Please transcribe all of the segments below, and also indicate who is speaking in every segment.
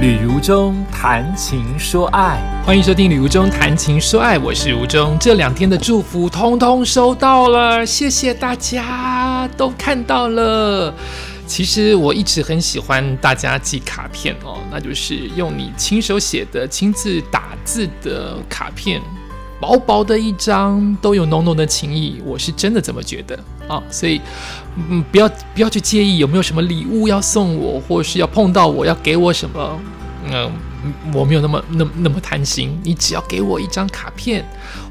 Speaker 1: 旅如中谈情说爱，
Speaker 2: 欢迎收听《旅如中谈情说爱》，我是如中。这两天的祝福通通收到了，谢谢大家都看到了。其实我一直很喜欢大家寄卡片哦，那就是用你亲手写的、亲自打字的卡片，薄薄的一张，都有浓浓的情谊。我是真的这么觉得啊，所以嗯，不要不要去介意有没有什么礼物要送我，或是要碰到我要给我什么。嗯，我没有那么那么那么贪心，你只要给我一张卡片，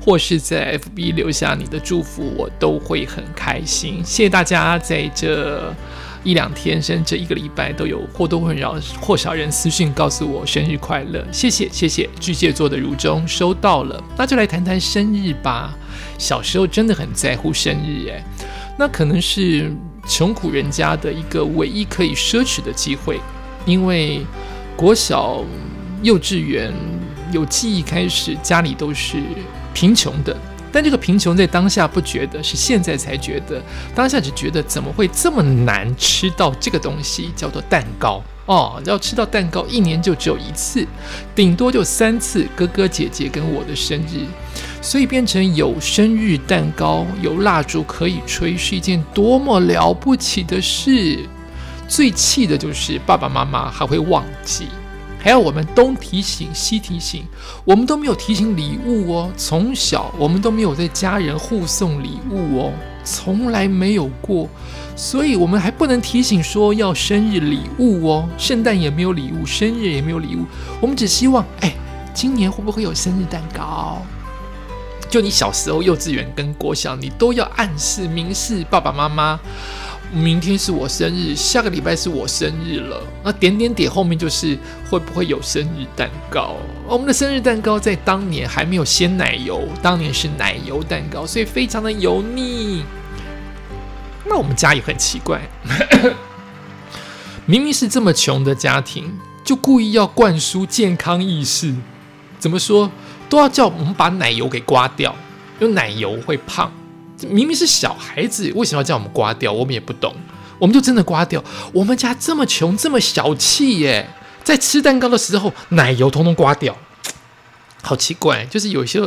Speaker 2: 或是在 FB 留下你的祝福，我都会很开心。谢谢大家在这一两天，甚至一个礼拜，都有或多或少或少人私讯告诉我生日快乐，谢谢谢谢。巨蟹座的如中收到了，那就来谈谈生日吧。小时候真的很在乎生日，诶，那可能是穷苦人家的一个唯一可以奢侈的机会，因为。国小、幼稚园有记忆开始，家里都是贫穷的。但这个贫穷在当下不觉得，是现在才觉得。当下只觉得怎么会这么难吃到这个东西，叫做蛋糕哦。要吃到蛋糕，一年就只有一次，顶多就三次，哥哥姐姐跟我的生日，所以变成有生日蛋糕、有蜡烛可以吹，是一件多么了不起的事。最气的就是爸爸妈妈还会忘记，还要我们东提醒西提醒，我们都没有提醒礼物哦。从小我们都没有在家人互送礼物哦，从来没有过，所以我们还不能提醒说要生日礼物哦。圣诞也没有礼物，生日也没有礼物，我们只希望，哎，今年会不会有生日蛋糕？就你小时候幼稚园跟国小，你都要暗示明示爸爸妈妈。明天是我生日，下个礼拜是我生日了。那点点点后面就是会不会有生日蛋糕？我们的生日蛋糕在当年还没有鲜奶油，当年是奶油蛋糕，所以非常的油腻。那我们家也很奇怪，明明是这么穷的家庭，就故意要灌输健康意识。怎么说都要叫我们把奶油给刮掉，因为奶油会胖。明明是小孩子，为什么要叫我们刮掉？我们也不懂，我们就真的刮掉。我们家这么穷，这么小气耶，在吃蛋糕的时候，奶油通通刮掉，好奇怪。就是有些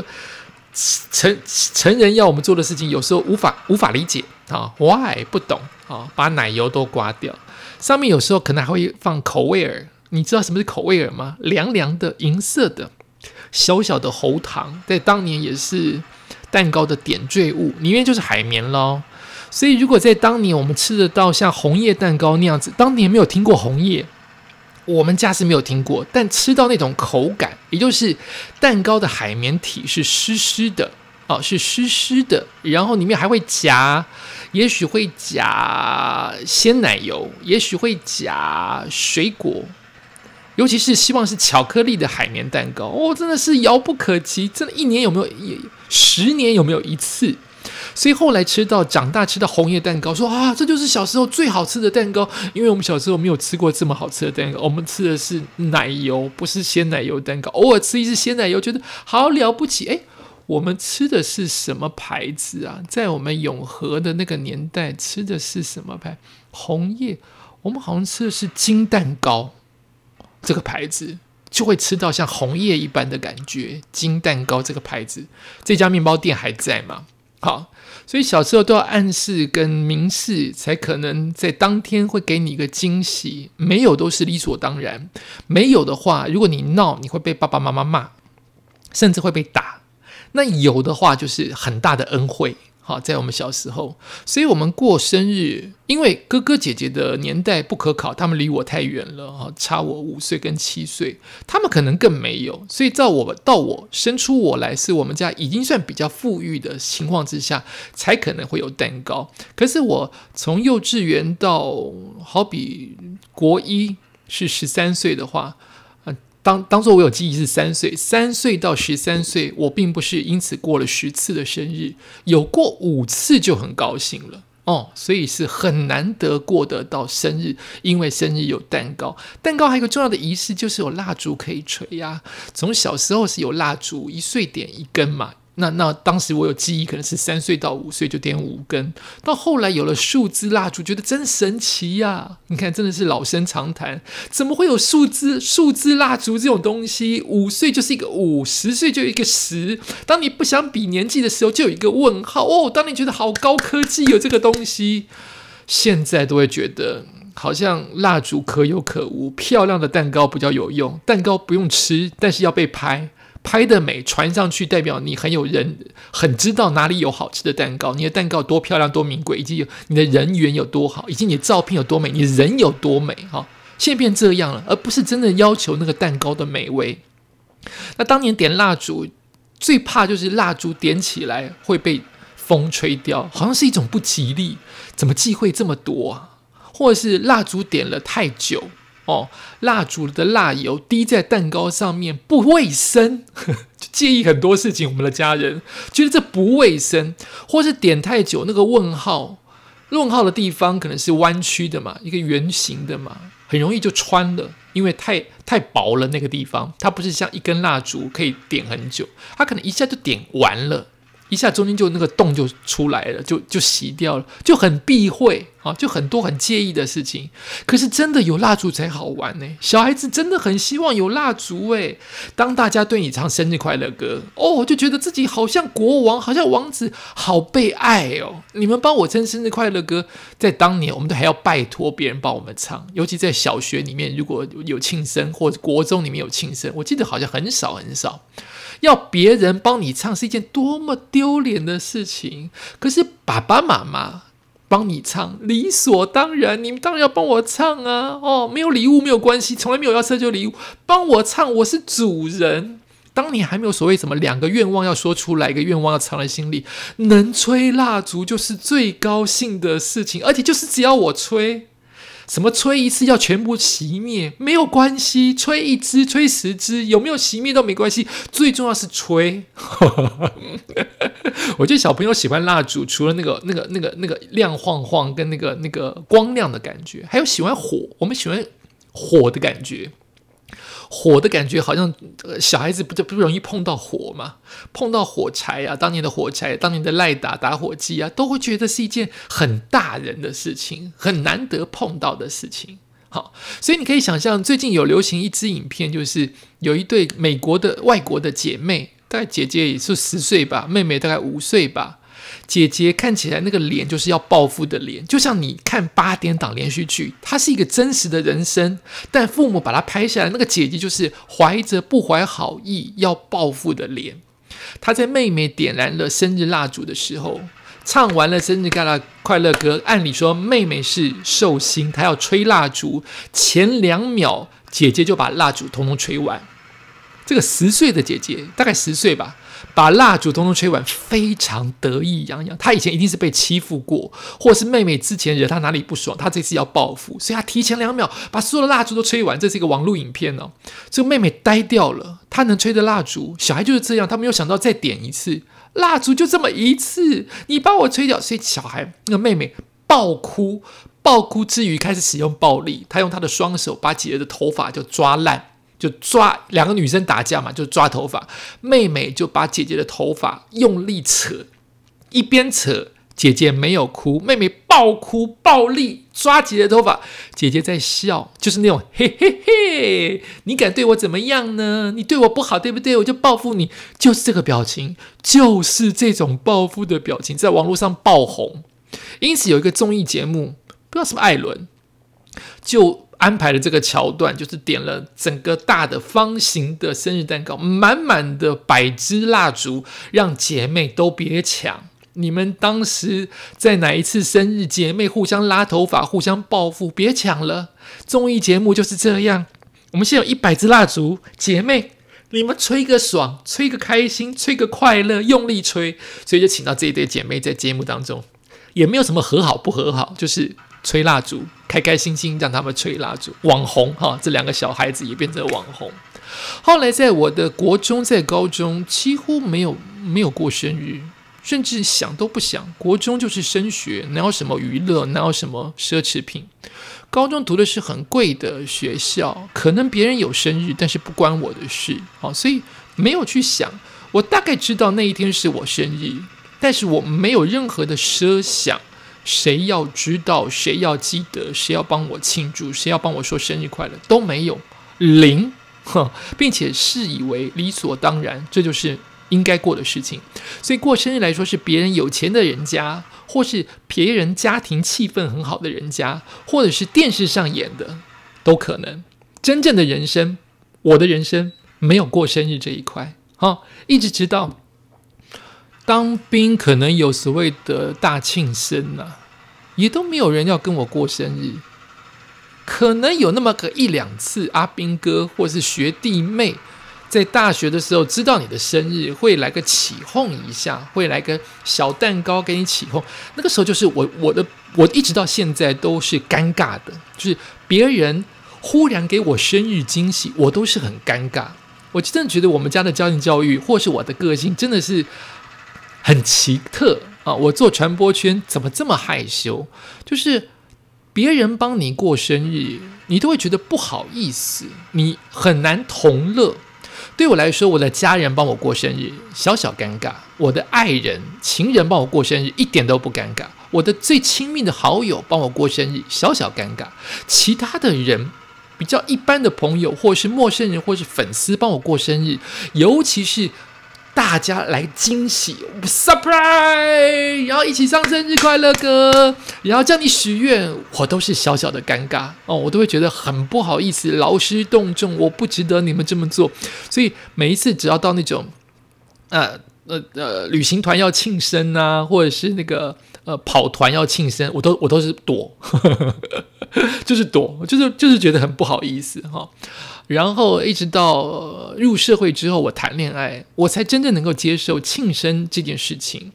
Speaker 2: 成成人要我们做的事情，有时候无法无法理解啊，why 不懂啊？把奶油都刮掉，上面有时候可能还会放口味儿。你知道什么是口味儿吗？凉凉的银色的小小的喉糖，在当年也是。蛋糕的点缀物里面就是海绵喽，所以如果在当年我们吃得到像红叶蛋糕那样子，当年没有听过红叶，我们家是没有听过，但吃到那种口感，也就是蛋糕的海绵体是湿湿的哦，是湿湿的，然后里面还会夹，也许会夹鲜奶油，也许会夹水果。尤其是希望是巧克力的海绵蛋糕哦，真的是遥不可及。真的，一年有没有一？十年有没有一次？所以后来吃到长大吃到红叶蛋糕，说啊，这就是小时候最好吃的蛋糕。因为我们小时候没有吃过这么好吃的蛋糕，我们吃的是奶油，不是鲜奶油蛋糕。偶尔吃一次鲜奶油，觉得好了不起。诶，我们吃的是什么牌子啊？在我们永和的那个年代，吃的是什么牌？红叶，我们好像吃的是金蛋糕。这个牌子就会吃到像红叶一般的感觉。金蛋糕这个牌子，这家面包店还在吗？好，所以小时候都要暗示跟明示，才可能在当天会给你一个惊喜。没有都是理所当然。没有的话，如果你闹，你会被爸爸妈妈骂，甚至会被打。那有的话，就是很大的恩惠。好，在我们小时候，所以我们过生日，因为哥哥姐姐的年代不可考，他们离我太远了，哈，差我五岁跟七岁，他们可能更没有。所以到我到我生出我来，是我们家已经算比较富裕的情况之下，才可能会有蛋糕。可是我从幼稚园到好比国一是十三岁的话。当当做我有记忆是三岁，三岁到十三岁，我并不是因此过了十次的生日，有过五次就很高兴了哦，所以是很难得过得到生日，因为生日有蛋糕，蛋糕还有一个重要的仪式就是有蜡烛可以吹呀。从小时候是有蜡烛，一岁点一根嘛，那那当时我有记忆，可能是三岁到五岁就点五根，到后来有了数字蜡烛，觉得真神奇呀！你看，真的是老生常谈，怎么会有数字数字蜡烛这种东西？五岁就是一个五，十岁就一个十。当你不想比年纪的时候，就有一个问号哦。当你觉得好高科技有这个东西，现在都会觉得好像蜡烛可有可无，漂亮的蛋糕比较有用，蛋糕不用吃，但是要被拍。拍的美传上去，代表你很有人，很知道哪里有好吃的蛋糕。你的蛋糕多漂亮、多名贵，以及你的人缘有多好，以及你的照片有多美，你人有多美。哈，现在变这样了，而不是真的要求那个蛋糕的美味。那当年点蜡烛，最怕就是蜡烛点起来会被风吹掉，好像是一种不吉利。怎么忌讳这么多啊？或者是蜡烛点了太久？哦，蜡烛的蜡油滴在蛋糕上面不卫生，就介意很多事情。我们的家人觉得这不卫生，或是点太久，那个问号，问号的地方可能是弯曲的嘛，一个圆形的嘛，很容易就穿了，因为太太薄了那个地方，它不是像一根蜡烛可以点很久，它可能一下就点完了。一下中间就那个洞就出来了，就就洗掉了，就很避讳啊，就很多很介意的事情。可是真的有蜡烛才好玩呢，小孩子真的很希望有蜡烛诶。当大家对你唱生日快乐歌，哦，就觉得自己好像国王，好像王子，好被爱哦。你们帮我唱生日快乐歌，在当年我们都还要拜托别人帮我们唱，尤其在小学里面，如果有庆生或者国中里面有庆生，我记得好像很少很少。要别人帮你唱是一件多么丢脸的事情，可是爸爸妈妈帮你唱理所当然，你们当然要帮我唱啊！哦，没有礼物没有关系，从来没有要奢求礼物，帮我唱，我是主人。当你还没有所谓什么两个愿望要说出来，一个愿望要藏在心里，能吹蜡烛就是最高兴的事情，而且就是只要我吹。什么吹一次要全部熄灭没有关系，吹一支、吹十支，有没有熄灭都没关系，最重要是吹。我觉得小朋友喜欢蜡烛，除了那个、那个、那个、那个亮晃晃跟那个、那个光亮的感觉，还有喜欢火。我们喜欢火的感觉。火的感觉好像小孩子不就不容易碰到火嘛？碰到火柴啊，当年的火柴，当年的赖打打火机啊，都会觉得是一件很大人的事情，很难得碰到的事情。好，所以你可以想象，最近有流行一支影片，就是有一对美国的外国的姐妹，大概姐姐也是十岁吧，妹妹大概五岁吧。姐姐看起来那个脸就是要报复的脸，就像你看八点档连续剧，它是一个真实的人生，但父母把它拍下来，那个姐姐就是怀着不怀好意要报复的脸。她在妹妹点燃了生日蜡烛的时候，唱完了生日快乐快乐歌，按理说妹妹是寿星，她要吹蜡烛，前两秒姐姐就把蜡烛通通吹完。这个十岁的姐姐，大概十岁吧。把蜡烛通通吹完，非常得意洋洋。他以前一定是被欺负过，或是妹妹之前惹他哪里不爽，他这次要报复，所以他提前两秒把所有的蜡烛都吹完。这是一个网络影片哦。这个妹妹呆掉了，她能吹的蜡烛，小孩就是这样，他没有想到再点一次蜡烛，就这么一次，你把我吹掉。所以小孩那个妹妹爆哭，爆哭之余开始使用暴力，她用她的双手把姐姐的头发就抓烂。就抓两个女生打架嘛，就抓头发。妹妹就把姐姐的头发用力扯，一边扯，姐姐没有哭，妹妹暴哭暴力抓姐姐的头发，姐姐在笑，就是那种嘿嘿嘿，你敢对我怎么样呢？你对我不好，对不对？我就报复你，就是这个表情，就是这种报复的表情，在网络上爆红。因此有一个综艺节目，不知道什么艾伦，就。安排的这个桥段，就是点了整个大的方形的生日蛋糕，满满的百支蜡烛，让姐妹都别抢。你们当时在哪一次生日，姐妹互相拉头发、互相报复，别抢了。综艺节目就是这样。我们现在有一百支蜡烛，姐妹你们吹个爽，吹个开心，吹个快乐，用力吹。所以就请到这一对姐妹在节目当中，也没有什么和好不和好，就是。吹蜡烛，开开心心让他们吹蜡烛，网红哈，这两个小孩子也变成网红。后来在我的国中，在高中几乎没有没有过生日，甚至想都不想。国中就是升学，哪有什么娱乐，哪有什么奢侈品。高中读的是很贵的学校，可能别人有生日，但是不关我的事，好，所以没有去想我大概知道那一天是我生日，但是我没有任何的设想，谁要知道，谁要记得，谁要帮我庆祝，谁要帮我说生日快乐，都没有零，哼，并且视以为理所当然，这就是应该过的事情。所以过生日来说，是别人有钱的人家，或是别人家庭气氛很好的人家，或者是电视上演的，都可能。真正的人生，我的人生没有过生日这一块，哈，一直直到当兵，可能有所谓的大庆生呐，也都没有人要跟我过生日。可能有那么个一两次，阿兵哥或是学弟妹在大学的时候知道你的生日，会来个起哄一下，会来个小蛋糕给你起哄。那个时候就是我我的我一直到现在都是尴尬的，就是别人。忽然给我生日惊喜，我都是很尴尬。我真的觉得我们家的家庭教育，或是我的个性，真的是很奇特啊！我做传播圈怎么这么害羞？就是别人帮你过生日，你都会觉得不好意思，你很难同乐。对我来说，我的家人帮我过生日，小小尴尬；我的爱人、情人帮我过生日，一点都不尴尬；我的最亲密的好友帮我过生日，小小尴尬。其他的人。比较一般的朋友，或是陌生人，或是粉丝帮我过生日，尤其是大家来惊喜，surprise，然后一起唱生日快乐歌，然后叫你许愿，我都是小小的尴尬哦，我都会觉得很不好意思，劳师动众，我不值得你们这么做，所以每一次只要到那种，呃呃呃，旅行团要庆生啊，或者是那个。呃，跑团要庆生，我都我都是躲，就是躲，就是就是觉得很不好意思哈。然后一直到入社会之后，我谈恋爱，我才真正能够接受庆生这件事情。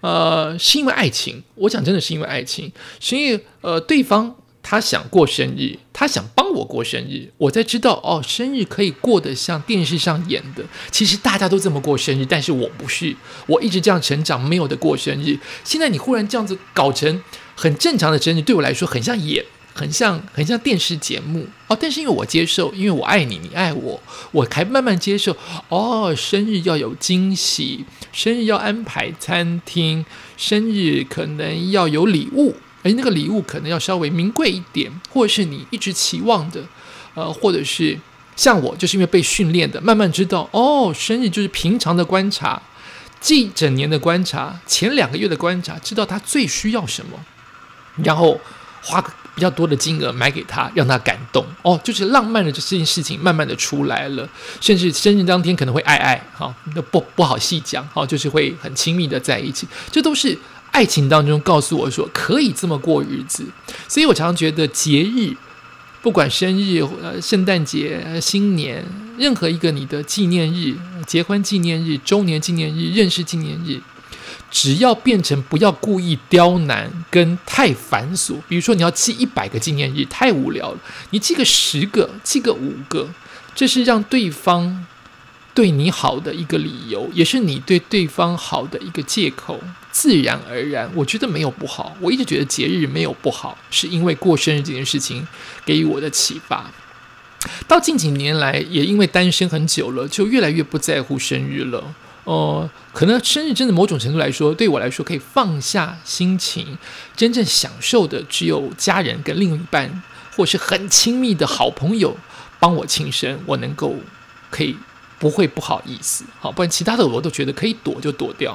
Speaker 2: 呃，是因为爱情，我讲真的是因为爱情，所以呃，对方。他想过生日，他想帮我过生日，我才知道哦，生日可以过得像电视上演的。其实大家都这么过生日，但是我不是，我一直这样成长，没有的过生日。现在你忽然这样子搞成很正常的生日，对我来说很像演，很像很像电视节目哦。但是因为我接受，因为我爱你，你爱我，我还慢慢接受。哦，生日要有惊喜，生日要安排餐厅，生日可能要有礼物。而那个礼物可能要稍微名贵一点，或者是你一直期望的，呃，或者是像我，就是因为被训练的，慢慢知道哦，生日就是平常的观察，近整年的观察，前两个月的观察，知道他最需要什么，然后花比较多的金额买给他，让他感动。哦，就是浪漫的这件事情慢慢的出来了，甚至生日当天可能会爱爱，哈，那不不好细讲，哈，就是会很亲密的在一起，这都是。爱情当中告诉我说可以这么过日子，所以我常常觉得节日，不管生日、呃圣诞节、新年，任何一个你的纪念日、结婚纪念日、周年纪念日、认识纪念日，只要变成不要故意刁难跟太繁琐，比如说你要记一百个纪念日太无聊了，你记个十个、记个五个，这是让对方。对你好的一个理由，也是你对对方好的一个借口，自然而然，我觉得没有不好。我一直觉得节日没有不好，是因为过生日这件事情给予我的启发。到近几年来，也因为单身很久了，就越来越不在乎生日了。哦，可能生日真的某种程度来说，对我来说可以放下心情，真正享受的只有家人跟另一半，或是很亲密的好朋友帮我庆生，我能够可以。不会不好意思，好，不然其他的我都觉得可以躲就躲掉，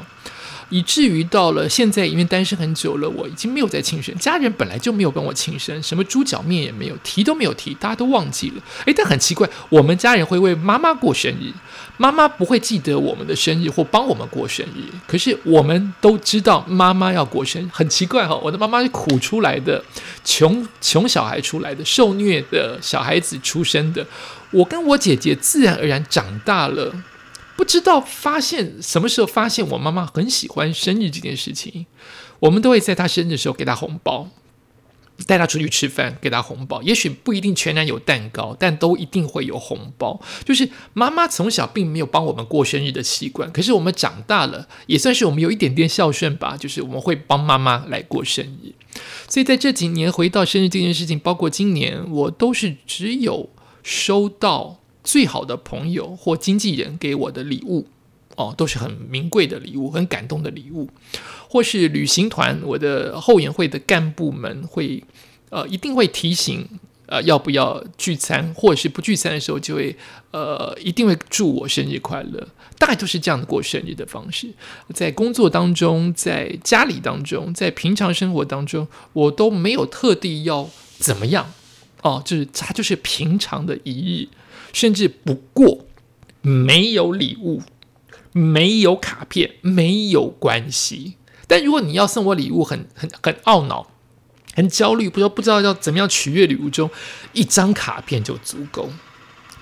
Speaker 2: 以至于到了现在，因为单身很久了，我已经没有在庆生，家人本来就没有帮我庆生，什么猪脚面也没有提都没有提，大家都忘记了。诶，但很奇怪，我们家人会为妈妈过生日，妈妈不会记得我们的生日或帮我们过生日，可是我们都知道妈妈要过生日，很奇怪哈，我的妈妈是苦出来的，穷穷小孩出来的，受虐的小孩子出生的。我跟我姐姐自然而然长大了，不知道发现什么时候发现我妈妈很喜欢生日这件事情，我们都会在她生日的时候给她红包，带她出去吃饭，给她红包。也许不一定全然有蛋糕，但都一定会有红包。就是妈妈从小并没有帮我们过生日的习惯，可是我们长大了，也算是我们有一点点孝顺吧。就是我们会帮妈妈来过生日，所以在这几年回到生日这件事情，包括今年，我都是只有。收到最好的朋友或经纪人给我的礼物，哦，都是很名贵的礼物，很感动的礼物，或是旅行团，我的后援会的干部们会，呃，一定会提醒，呃，要不要聚餐，或是不聚餐的时候，就会，呃，一定会祝我生日快乐，大概都是这样的过生日的方式。在工作当中，在家里当中，在平常生活当中，我都没有特地要怎么样，哦，就是它就是平常的一日，甚至不过没有礼物。没有卡片没有关系，但如果你要送我礼物，很很很懊恼，很焦虑，不知道不知道要怎么样取悦礼物中，一张卡片就足够。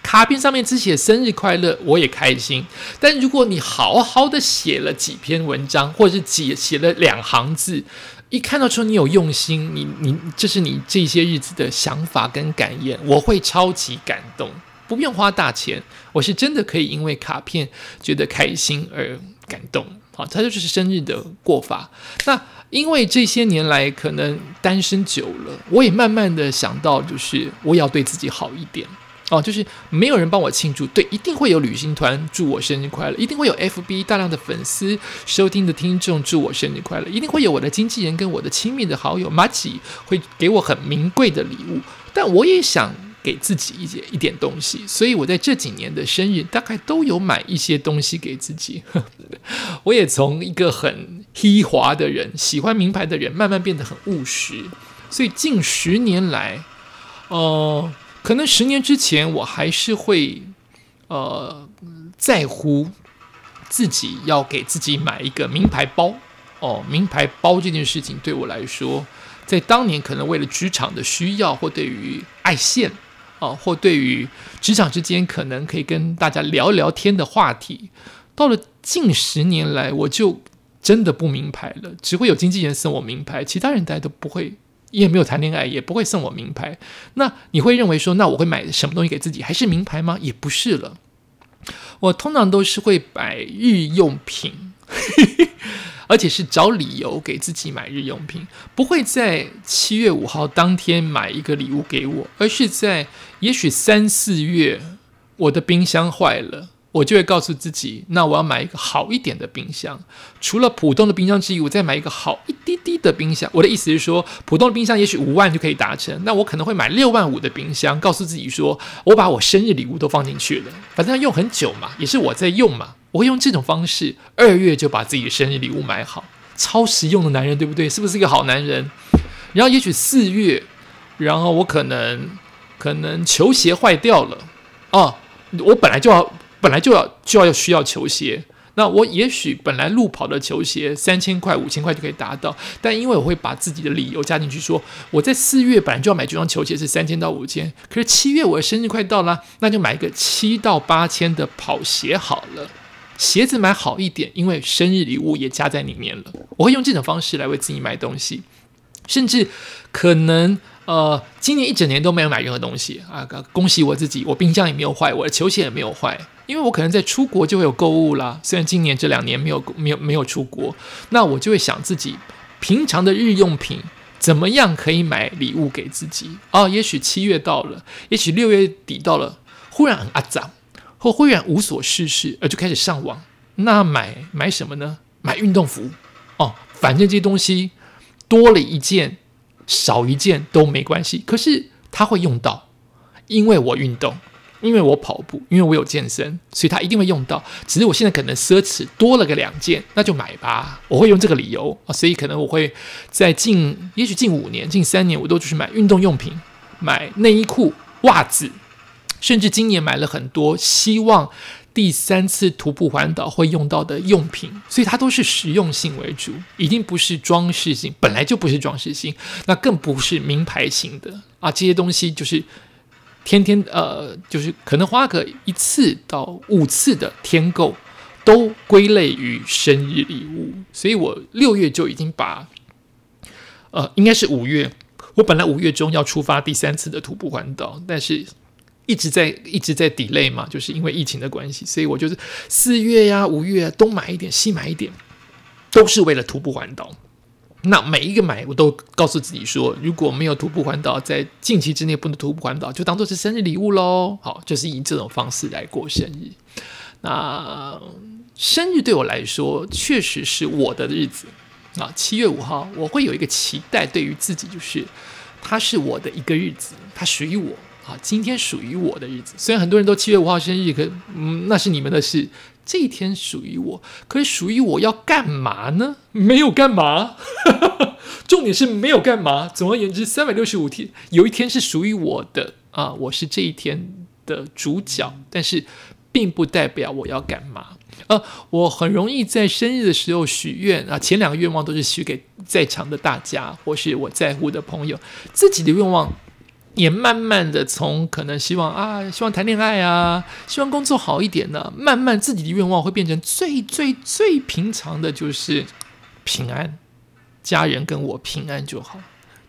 Speaker 2: 卡片上面只写生日快乐，我也开心。但如果你好好的写了几篇文章，或者是写写了两行字，一看到说你有用心，你你这是你这些日子的想法跟感言，我会超级感动。不用花大钱，我是真的可以因为卡片觉得开心而感动。好，它就是生日的过法。那因为这些年来可能单身久了，我也慢慢的想到，就是我也要对自己好一点。哦，就是没有人帮我庆祝，对，一定会有旅行团祝我生日快乐，一定会有 FB 大量的粉丝收听的听众祝我生日快乐，一定会有我的经纪人跟我的亲密的好友马吉会给我很名贵的礼物。但我也想。给自己一些一点东西，所以我在这几年的生日大概都有买一些东西给自己。我也从一个很奢华的人、喜欢名牌的人，慢慢变得很务实。所以近十年来，呃，可能十年之前我还是会呃在乎自己要给自己买一个名牌包哦，名牌包这件事情对我来说，在当年可能为了职场的需要或对于爱现。啊，或对于职场之间可能可以跟大家聊聊天的话题，到了近十年来，我就真的不名牌了，只会有经纪人送我名牌，其他人大家都不会，也没有谈恋爱，也不会送我名牌。那你会认为说，那我会买什么东西给自己？还是名牌吗？也不是了，我通常都是会买日用品。而且是找理由给自己买日用品，不会在七月五号当天买一个礼物给我，而是在也许三四月，我的冰箱坏了。我就会告诉自己，那我要买一个好一点的冰箱。除了普通的冰箱之余，我再买一个好一滴滴的冰箱。我的意思是说，普通的冰箱也许五万就可以达成，那我可能会买六万五的冰箱。告诉自己说，我把我生日礼物都放进去了，反正要用很久嘛，也是我在用嘛。我会用这种方式，二月就把自己的生日礼物买好，超实用的男人，对不对？是不是一个好男人？然后也许四月，然后我可能可能球鞋坏掉了哦，我本来就要。本来就要就要需要球鞋，那我也许本来路跑的球鞋三千块五千块就可以达到，但因为我会把自己的理由加进去，说我在四月本来就要买这双球鞋是三千到五千，可是七月我的生日快到了，那就买一个七到八千的跑鞋好了，鞋子买好一点，因为生日礼物也加在里面了。我会用这种方式来为自己买东西，甚至可能。呃，今年一整年都没有买任何东西啊！恭喜我自己，我冰箱也没有坏，我的球鞋也没有坏，因为我可能在出国就会有购物啦。虽然今年这两年没有没有没有出国，那我就会想自己平常的日用品怎么样可以买礼物给自己哦，也许七月到了，也许六月底到了，忽然很阿脏，或忽然无所事事，呃就开始上网。那买买什么呢？买运动服哦，反正这些东西多了一件。少一件都没关系，可是他会用到，因为我运动，因为我跑步，因为我有健身，所以他一定会用到。只是我现在可能奢侈多了个两件，那就买吧。我会用这个理由啊，所以可能我会在近，也许近五年、近三年，我都去买运动用品，买内衣裤、袜子，甚至今年买了很多，希望。第三次徒步环岛会用到的用品，所以它都是实用性为主，一定不是装饰性，本来就不是装饰性，那更不是名牌型的啊。这些东西就是天天呃，就是可能花个一次到五次的天购，都归类于生日礼物。所以我六月就已经把，呃，应该是五月，我本来五月中要出发第三次的徒步环岛，但是。一直在一直在 delay 嘛，就是因为疫情的关系，所以我就是四月呀、五月东买一点、西买一点，都是为了徒步环岛。那每一个买，我都告诉自己说，如果没有徒步环岛，在近期之内不能徒步环岛，就当做是生日礼物喽。好，就是以这种方式来过生日。那生日对我来说确实是我的日子啊，七月五号我会有一个期待，对于自己就是它是我的一个日子，它属于我啊，今天属于我的日子。虽然很多人都七月五号生日，可嗯，那是你们的事。这一天属于我，可是属于我要干嘛呢？没有干嘛，重点是没有干嘛。总而言之，三百六十五天有一天是属于我的啊，我是这一天的主角，但是并不代表我要干嘛。呃，我很容易在生日的时候许愿啊，前两个愿望都是许给在场的大家或是我在乎的朋友，自己的愿望。也慢慢的从可能希望啊，希望谈恋爱啊，希望工作好一点呢，慢慢自己的愿望会变成最最最平常的，就是平安，家人跟我平安就好，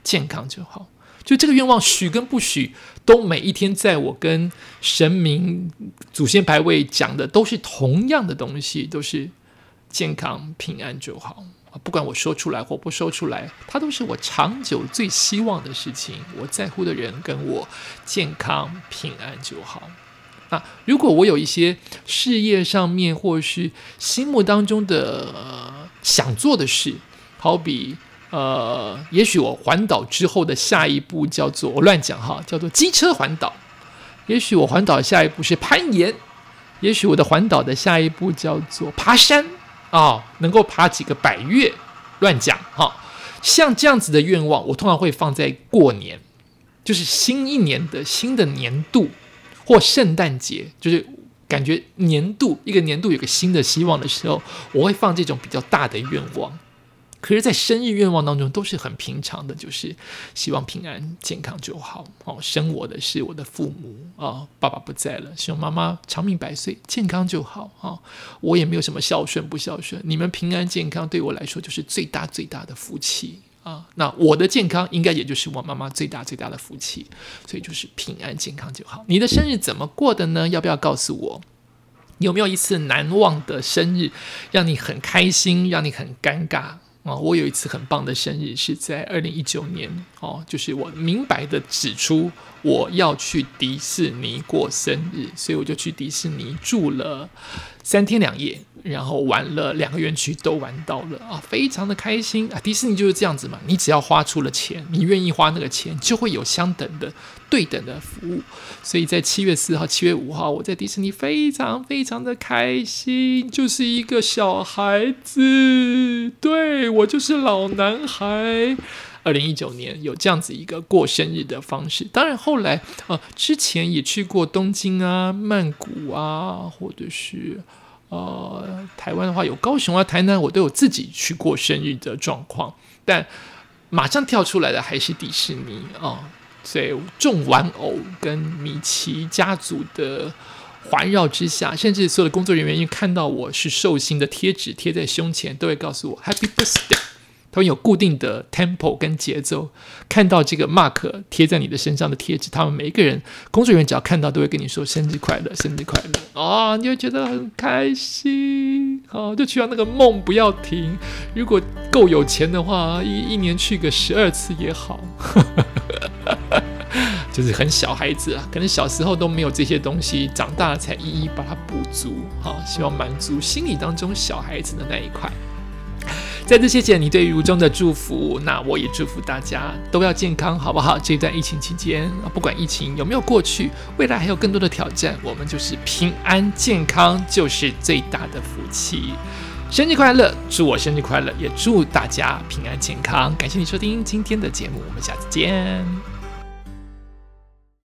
Speaker 2: 健康就好。就这个愿望许跟不许，都每一天在我跟神明、祖先牌位讲的都是同样的东西，都是健康平安就好。不管我说出来或不说出来，它都是我长久最希望的事情。我在乎的人跟我健康平安就好。啊，如果我有一些事业上面或是心目当中的想做的事，好比呃，也许我环岛之后的下一步叫做我乱讲哈，叫做机车环岛。也许我环岛下一步是攀岩，也许我的环岛的下一步叫做爬山。啊，能够爬几个百月，乱讲哈。像这样子的愿望，我通常会放在过年，就是新一年的新的年度或圣诞节，就是感觉年度一个年度有个新的希望的时候，我会放这种比较大的愿望。可是，在生日愿望当中都是很平常的，就是希望平安健康就好。哦，生我的是我的父母啊，爸爸不在了，希望妈妈长命百岁，健康就好。啊，我也没有什么孝顺不孝顺，你们平安健康对我来说就是最大最大的福气啊。那我的健康应该也就是我妈妈最大最大的福气，所以就是平安健康就好。你的生日怎么过的呢？要不要告诉我？有没有一次难忘的生日，让你很开心，让你很尴尬？啊，我有一次很棒的生日是在二零一九年哦，就是我明白的指出我要去迪士尼过生日，所以我就去迪士尼住了三天两夜。然后玩了两个园区都玩到了啊，非常的开心啊！迪士尼就是这样子嘛，你只要花出了钱，你愿意花那个钱，就会有相等的、对等的服务。所以在七月四号、七月五号，我在迪士尼非常非常的开心，就是一个小孩子，对我就是老男孩。二零一九年有这样子一个过生日的方式，当然后来呃，之前也去过东京啊、曼谷啊，或者是。呃，台湾的话有高雄啊、台南，我都有自己去过生日的状况，但马上跳出来的还是迪士尼啊，所以众玩偶跟米奇家族的环绕之下，甚至所有的工作人员因为看到我是寿星的贴纸贴在胸前，都会告诉我 Happy Birthday。他们有固定的 tempo 跟节奏，看到这个 mark 贴在你的身上的贴纸，他们每一个人工作人员只要看到，都会跟你说生日快乐，生日快乐啊！你会觉得很开心，好，就希望那个梦不要停。如果够有钱的话，一一年去个十二次也好，就是很小孩子啊，可能小时候都没有这些东西，长大了才一一把它补足，好，希望满足心理当中小孩子的那一块。再次谢谢你对如中的祝福，那我也祝福大家都要健康，好不好？这段疫情期间，不管疫情有没有过去，未来还有更多的挑战，我们就是平安健康就是最大的福气。生日快乐，祝我生日快乐，也祝大家平安健康。感谢你收听今天的节目，我们下次见。